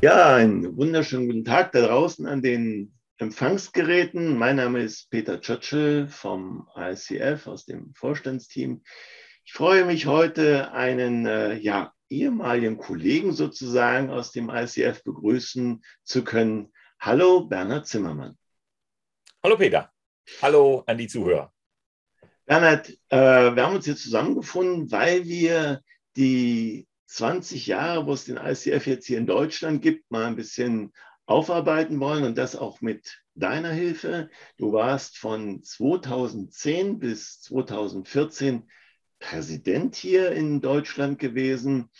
Ja, einen wunderschönen guten Tag da draußen an den Empfangsgeräten. Mein Name ist Peter Churchill vom ICF aus dem Vorstandsteam. Ich freue mich heute, einen äh, ja, ehemaligen Kollegen sozusagen aus dem ICF begrüßen zu können. Hallo, Bernhard Zimmermann. Hallo, Peter. Hallo an die Zuhörer. Bernhard, äh, wir haben uns hier zusammengefunden, weil wir die 20 Jahre, wo es den ICF jetzt hier in Deutschland gibt, mal ein bisschen aufarbeiten wollen und das auch mit deiner Hilfe. Du warst von 2010 bis 2014 Präsident hier in Deutschland gewesen.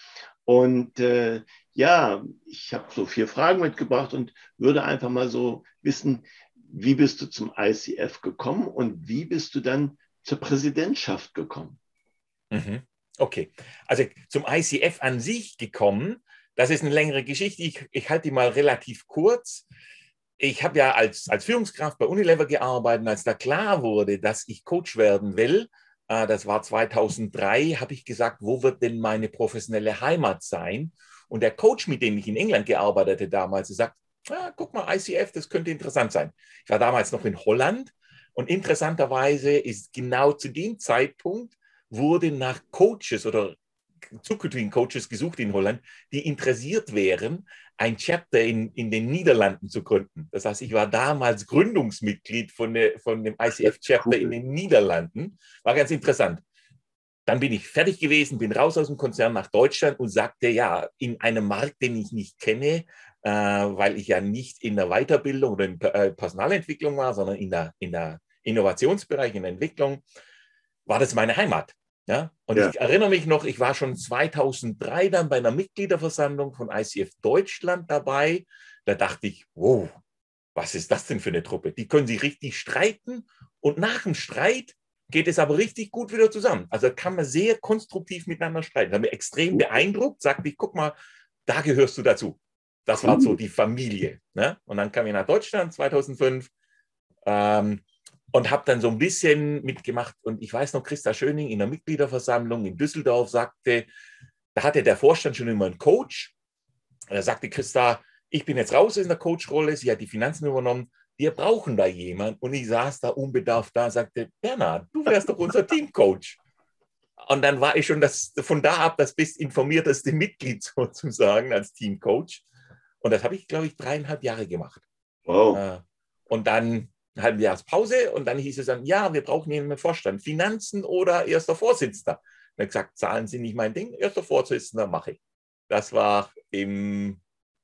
Und äh, ja, ich habe so vier Fragen mitgebracht und würde einfach mal so wissen, wie bist du zum ICF gekommen und wie bist du dann zur Präsidentschaft gekommen? Mhm. Okay, also zum ICF an sich gekommen, das ist eine längere Geschichte. Ich, ich halte die mal relativ kurz. Ich habe ja als, als Führungskraft bei Unilever gearbeitet als da klar wurde, dass ich Coach werden will, äh, das war 2003, habe ich gesagt, wo wird denn meine professionelle Heimat sein? Und der Coach, mit dem ich in England gearbeitet habe damals, sagt, ah, guck mal, ICF, das könnte interessant sein. Ich war damals noch in Holland und interessanterweise ist genau zu dem Zeitpunkt wurde nach Coaches oder zukünftigen Coaches gesucht in Holland, die interessiert wären, ein Chapter in, in den Niederlanden zu gründen. Das heißt, ich war damals Gründungsmitglied von, der, von dem ICF-Chapter in den Niederlanden. War ganz interessant. Dann bin ich fertig gewesen, bin raus aus dem Konzern nach Deutschland und sagte, ja, in einem Markt, den ich nicht kenne, äh, weil ich ja nicht in der Weiterbildung oder in äh, Personalentwicklung war, sondern in der, in der Innovationsbereich, in der Entwicklung, war das meine Heimat. Ja? Und ja. ich erinnere mich noch, ich war schon 2003 dann bei einer Mitgliederversammlung von ICF Deutschland dabei. Da dachte ich, wow, was ist das denn für eine Truppe? Die können sich richtig streiten und nach dem Streit geht es aber richtig gut wieder zusammen. Also kann man sehr konstruktiv miteinander streiten. Da hat mich extrem beeindruckt, sagte ich, guck mal, da gehörst du dazu. Das war so die Familie. Ne? Und dann kam ich nach Deutschland 2005. Ähm, und habe dann so ein bisschen mitgemacht. Und ich weiß noch, Christa Schöning in der Mitgliederversammlung in Düsseldorf sagte, da hatte der Vorstand schon immer einen Coach. Da sagte Christa, ich bin jetzt raus in der Coach-Rolle, sie hat die Finanzen übernommen, wir brauchen da jemanden. Und ich saß da unbedarft da, sagte, Bernhard, du wärst doch unser Teamcoach. Und dann war ich schon das, von da ab das bestinformierteste Mitglied sozusagen als Teamcoach. Und das habe ich, glaube ich, dreieinhalb Jahre gemacht. Wow. Äh, und dann ein halben Jahres Pause und dann hieß es dann, ja, wir brauchen hier einen Vorstand, Finanzen oder erster Vorsitzender. Und er hat gesagt, Zahlen sind nicht mein Ding, erster Vorsitzender mache ich. Das war im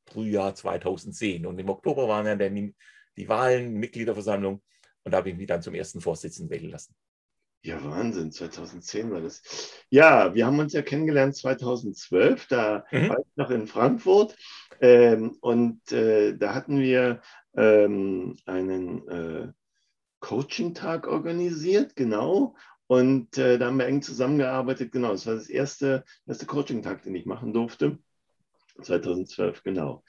Frühjahr 2010 und im Oktober waren ja dann die Wahlen, Mitgliederversammlung und da habe ich mich dann zum ersten Vorsitzenden wählen lassen. Ja, Wahnsinn, 2010 war das. Ja, wir haben uns ja kennengelernt 2012, da mhm. war ich noch in Frankfurt ähm, und äh, da hatten wir ähm, einen äh, Coaching-Tag organisiert, genau. Und äh, da haben wir eng zusammengearbeitet, genau. Das war das erste, erste Coaching-Tag, den ich machen durfte. 2012, genau.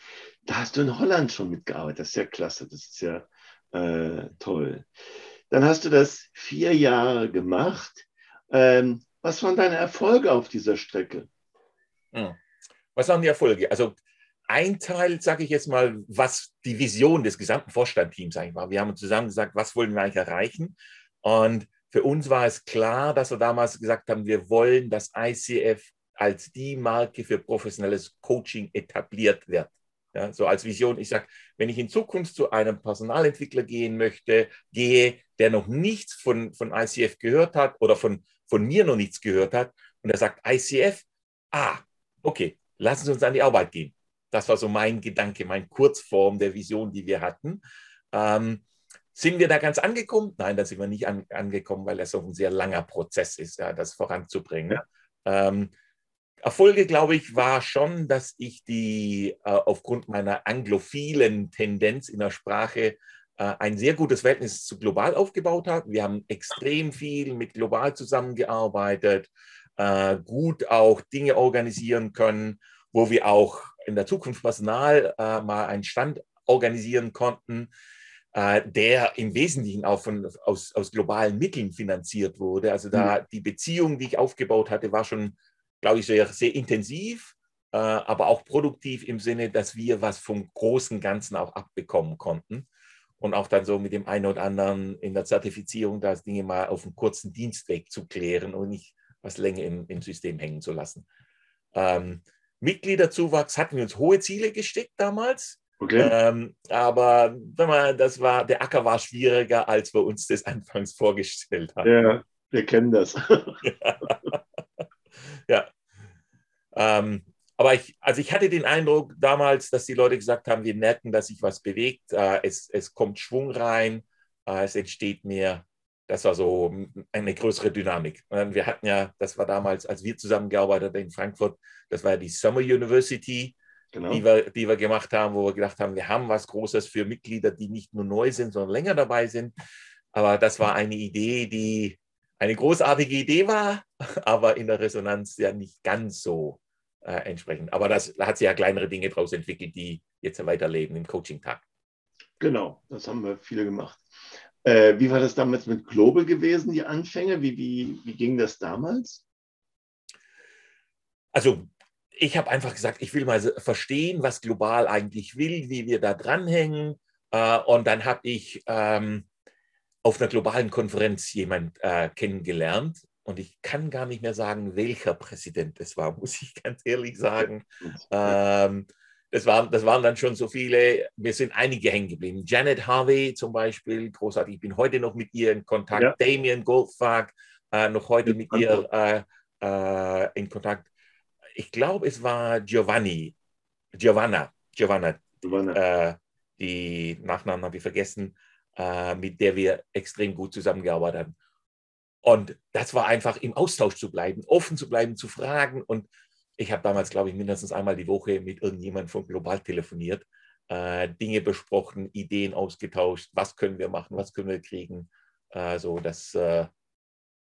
Da hast du in Holland schon mitgearbeitet. Das ist ja klasse, das ist ja äh, toll. Dann hast du das vier Jahre gemacht. Ähm, was waren deine Erfolge auf dieser Strecke? Hm. Was waren die Erfolge? Also ein Teil, sage ich jetzt mal, was die Vision des gesamten Vorstandteams eigentlich war. Wir haben zusammen gesagt, was wollen wir eigentlich erreichen? Und für uns war es klar, dass wir damals gesagt haben, wir wollen, dass ICF als die Marke für professionelles Coaching etabliert wird. Ja, so als Vision, ich sage, wenn ich in Zukunft zu einem Personalentwickler gehen möchte, gehe, der noch nichts von, von ICF gehört hat oder von, von mir noch nichts gehört hat, und er sagt, ICF, ah, okay, lassen Sie uns an die Arbeit gehen. Das war so mein Gedanke, meine Kurzform der Vision, die wir hatten. Ähm, sind wir da ganz angekommen? Nein, da sind wir nicht an, angekommen, weil es so ein sehr langer Prozess ist, ja, das voranzubringen. Ja. Ähm, Erfolge, glaube ich, war schon, dass ich die äh, aufgrund meiner anglophilen Tendenz in der Sprache äh, ein sehr gutes Verhältnis zu global aufgebaut habe. Wir haben extrem viel mit global zusammengearbeitet, äh, gut auch Dinge organisieren können, wo wir auch in der Zukunft Personal äh, mal einen Stand organisieren konnten, äh, der im Wesentlichen auch von, aus, aus globalen Mitteln finanziert wurde. Also da mhm. die Beziehung, die ich aufgebaut hatte, war schon, glaube ich, sehr, sehr intensiv. äh, aber auch produktiv im Sinne, dass wir was vom großen Ganzen auch abbekommen konnten und auch dann so mit dem einen oder anderen in der Zertifizierung das Dinge mal auf einem kurzen Dienstweg zu klären und nicht was länger im, im System hängen zu lassen. Ähm, Mitgliederzuwachs hatten wir uns hohe Ziele gesteckt damals. Okay. Ähm, aber mal, das war, der Acker war schwieriger, als wir uns das anfangs vorgestellt haben. Ja, wir kennen das. ja. ja. Ähm, aber ich, also ich hatte den Eindruck damals, dass die Leute gesagt haben, wir merken, dass sich was bewegt, äh, es, es kommt Schwung rein, äh, es entsteht mehr. Das war so eine größere Dynamik. Wir hatten ja, das war damals, als wir zusammengearbeitet haben in Frankfurt, das war ja die Summer University, genau. die, wir, die wir gemacht haben, wo wir gedacht haben, wir haben was Großes für Mitglieder, die nicht nur neu sind, sondern länger dabei sind. Aber das war eine Idee, die eine großartige Idee war, aber in der Resonanz ja nicht ganz so äh, entsprechend. Aber das, da hat sich ja kleinere Dinge daraus entwickelt, die jetzt weiterleben im Coaching-Tag. Genau, das haben wir viele gemacht. Äh, wie war das damals mit Global gewesen, die Anfänge? Wie, wie, wie ging das damals? Also ich habe einfach gesagt, ich will mal verstehen, was global eigentlich will, wie wir da dranhängen. Äh, und dann habe ich ähm, auf einer globalen Konferenz jemand äh, kennengelernt, und ich kann gar nicht mehr sagen, welcher Präsident es war, muss ich ganz ehrlich sagen. Ähm, das, waren, das waren dann schon so viele, mir sind einige hängen geblieben. Janet Harvey zum Beispiel, großartig, ich bin heute noch mit ihr in Kontakt. Ja. Damien Goldfag, äh, noch heute mit ihr äh, äh, in Kontakt. Ich glaube, es war Giovanni, Giovanna, Giovanna, Giovanna. Äh, die Nachnamen habe ich vergessen, äh, mit der wir extrem gut zusammengearbeitet haben. Und das war einfach im Austausch zu bleiben, offen zu bleiben, zu fragen. Und ich habe damals, glaube ich, mindestens einmal die Woche mit irgendjemandem von Global telefoniert, äh, Dinge besprochen, Ideen ausgetauscht, was können wir machen, was können wir kriegen. Also das äh,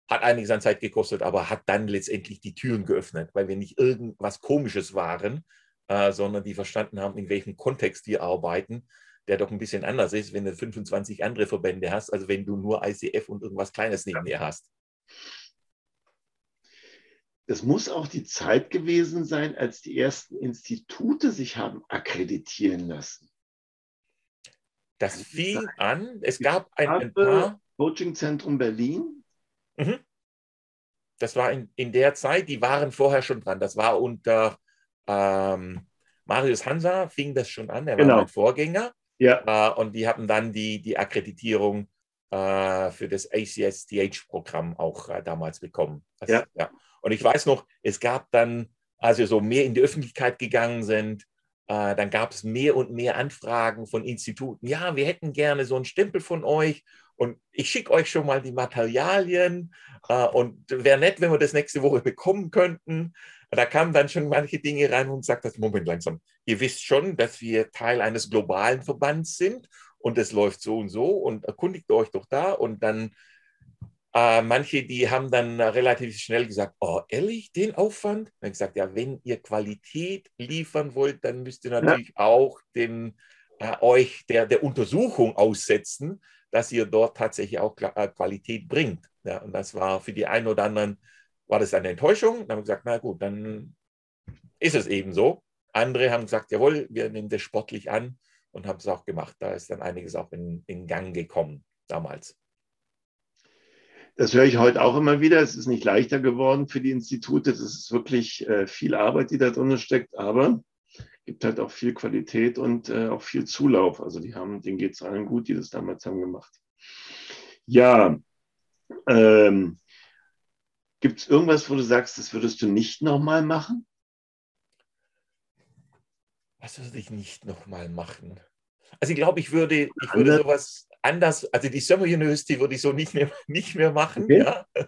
hat einiges an Zeit gekostet, aber hat dann letztendlich die Türen geöffnet, weil wir nicht irgendwas Komisches waren, äh, sondern die verstanden haben, in welchem Kontext wir arbeiten der doch ein bisschen anders ist, wenn du 25 andere Verbände hast, also wenn du nur ICF und irgendwas Kleines neben dir hast. Es muss auch die Zeit gewesen sein, als die ersten Institute sich haben akkreditieren lassen. Das fing an, es gab ein, ein paar. Coachingzentrum Berlin. Mhm. Das war in, in der Zeit, die waren vorher schon dran. Das war unter ähm, Marius Hansa, fing das schon an, er war genau. mein Vorgänger. Ja. Äh, und die hatten dann die, die Akkreditierung äh, für das ACS-DH-Programm auch äh, damals bekommen. Das, ja. ja. Und ich weiß noch, es gab dann, als wir so mehr in die Öffentlichkeit gegangen sind, äh, dann gab es mehr und mehr Anfragen von Instituten. Ja, wir hätten gerne so einen Stempel von euch und ich schicke euch schon mal die Materialien äh, und wäre nett, wenn wir das nächste Woche bekommen könnten. Da kamen dann schon manche Dinge rein und sagt das Moment langsam. Ihr wisst schon, dass wir Teil eines globalen Verbands sind und es läuft so und so und erkundigt euch doch da und dann äh, manche, die haben dann relativ schnell gesagt, oh ehrlich, den Aufwand? Dann gesagt, ja, wenn ihr Qualität liefern wollt, dann müsst ihr natürlich ja. auch den, äh, euch der, der Untersuchung aussetzen, dass ihr dort tatsächlich auch äh, Qualität bringt. Ja, und das war für die einen oder anderen war das eine Enttäuschung. Dann haben wir gesagt, na gut, dann ist es eben so. Andere haben gesagt, jawohl, wir nehmen das sportlich an und haben es auch gemacht. Da ist dann einiges auch in, in Gang gekommen damals. Das höre ich heute auch immer wieder. Es ist nicht leichter geworden für die Institute. Das ist wirklich äh, viel Arbeit, die da drin steckt, aber es gibt halt auch viel Qualität und äh, auch viel Zulauf. Also die haben, denen geht es allen gut, die das damals haben gemacht. Ja, ähm, Gibt es irgendwas, wo du sagst, das würdest du nicht nochmal machen? Was würde ich nicht nochmal machen? Also ich glaube, ich würde, ich würde sowas anders, also die Summer University würde ich so nicht mehr, nicht mehr machen. Okay. Ja.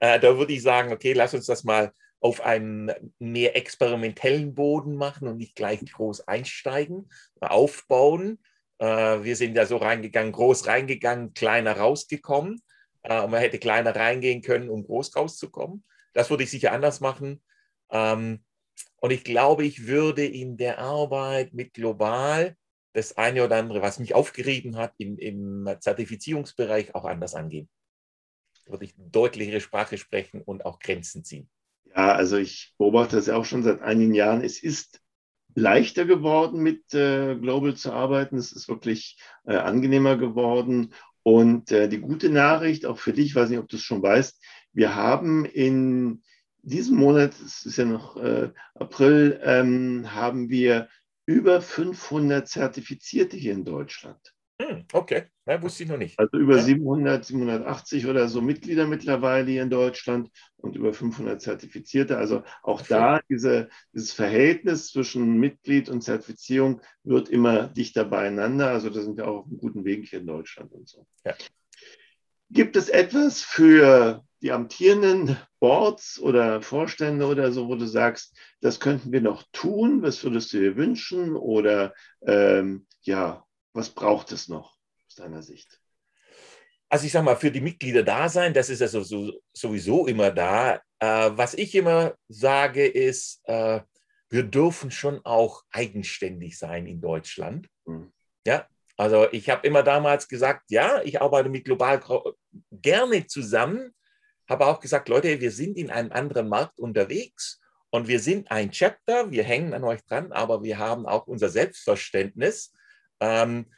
Äh, da würde ich sagen, okay, lass uns das mal auf einen mehr experimentellen Boden machen und nicht gleich groß einsteigen, aufbauen. Äh, wir sind ja so reingegangen, groß reingegangen, kleiner rausgekommen. Äh, und man hätte kleiner reingehen können, um groß rauszukommen. Das würde ich sicher anders machen. Ähm, und ich glaube, ich würde in der Arbeit mit Global das eine oder andere, was mich aufgerieben hat, im, im Zertifizierungsbereich auch anders angehen. Würde ich deutlichere Sprache sprechen und auch Grenzen ziehen. Ja, also ich beobachte das ja auch schon seit einigen Jahren. Es ist leichter geworden, mit äh, Global zu arbeiten. Es ist wirklich äh, angenehmer geworden. Und äh, die gute Nachricht, auch für dich, ich weiß nicht, ob du es schon weißt, wir haben in diesem Monat, es ist ja noch äh, April, ähm, haben wir über 500 Zertifizierte hier in Deutschland. Hm, okay, ja, wusste ich noch nicht. Also über ja. 700, 780 oder so Mitglieder mittlerweile hier in Deutschland und über 500 Zertifizierte. Also auch okay. da diese, dieses Verhältnis zwischen Mitglied und Zertifizierung wird immer dichter beieinander. Also da sind wir auch auf einem guten Weg hier in Deutschland und so. Ja. Gibt es etwas für die amtierenden Boards oder Vorstände oder so, wo du sagst, das könnten wir noch tun, was würdest du dir wünschen oder ähm, ja, was braucht es noch aus deiner Sicht? Also ich sage mal, für die Mitglieder da sein, das ist also so, sowieso immer da. Äh, was ich immer sage ist, äh, wir dürfen schon auch eigenständig sein in Deutschland. Mhm. Ja, also ich habe immer damals gesagt, ja, ich arbeite mit Global gerne zusammen, habe auch gesagt, Leute, wir sind in einem anderen Markt unterwegs und wir sind ein Chapter, wir hängen an euch dran, aber wir haben auch unser Selbstverständnis. Ähm,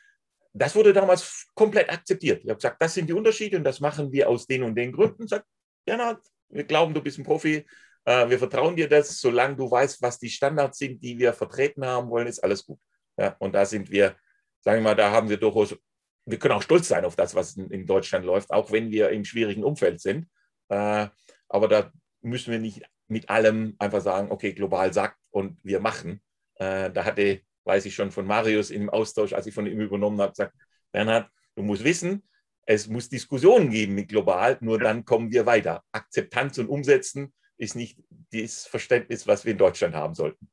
das wurde damals komplett akzeptiert. Ich habe gesagt, das sind die Unterschiede und das machen wir aus den und den Gründen. Sagt, Bernhard, wir glauben, du bist ein Profi, äh, wir vertrauen dir das, solange du weißt, was die Standards sind, die wir vertreten haben wollen, ist alles gut. Ja, und da sind wir, sagen wir mal, da haben wir durchaus, wir können auch stolz sein auf das, was in, Deutschland läuft, auch wenn wir im schwierigen Umfeld sind. Äh, aber da müssen wir nicht mit allem einfach sagen, okay, global sagt und wir machen. Äh, da hatte weiß ich schon von Marius im Austausch, als ich von ihm übernommen habe, gesagt, Bernhard, du musst wissen, es muss Diskussionen geben mit global, nur dann kommen wir weiter. Akzeptanz und Umsetzen ist nicht das Verständnis, was wir in Deutschland haben sollten.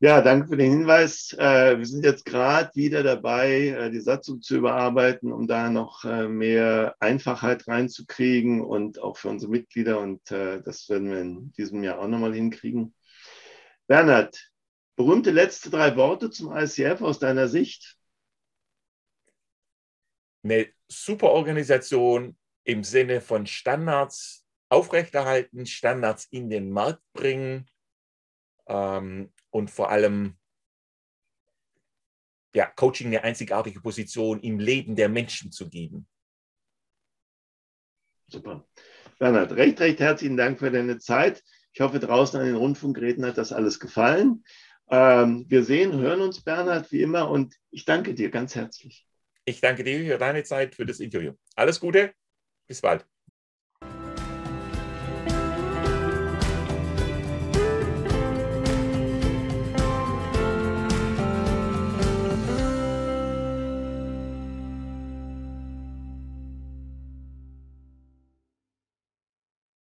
Ja, danke für den Hinweis. Äh, wir sind jetzt gerade wieder dabei, äh, die Satzung zu überarbeiten, um da noch äh, mehr Einfachheit reinzukriegen und auch für unsere Mitglieder. Und das werden wir in diesem Jahr auch nochmal hinkriegen. Bernhard, Berühmte letzte drei Worte zum ICF aus deiner Sicht? Eine super Organisation im Sinne von Standards aufrechterhalten, Standards in den Markt bringen ähm, und vor allem ja, Coaching eine einzigartige Position im Leben der Menschen zu geben. Super. Bernhard, recht, recht herzlichen Dank für deine Zeit. Ich hoffe, draußen an den Rundfunkgeräten hat das alles gefallen. Ähm, wir sehen, hören uns, Bernhard, wie immer, und ich danke dir ganz herzlich. Ich danke dir für deine Zeit, für das Interview. Alles Gute, bis bald.